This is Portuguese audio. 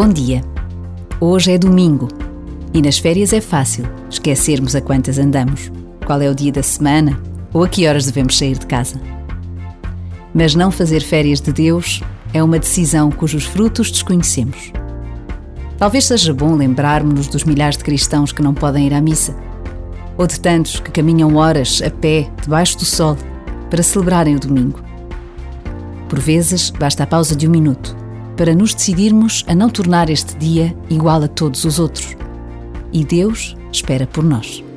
Bom dia. Hoje é domingo e nas férias é fácil esquecermos a quantas andamos, qual é o dia da semana ou a que horas devemos sair de casa. Mas não fazer férias de Deus é uma decisão cujos frutos desconhecemos. Talvez seja bom lembrarmos-nos dos milhares de cristãos que não podem ir à missa, ou de tantos que caminham horas a pé debaixo do sol para celebrarem o domingo. Por vezes, basta a pausa de um minuto para nos decidirmos a não tornar este dia igual a todos os outros. E Deus espera por nós.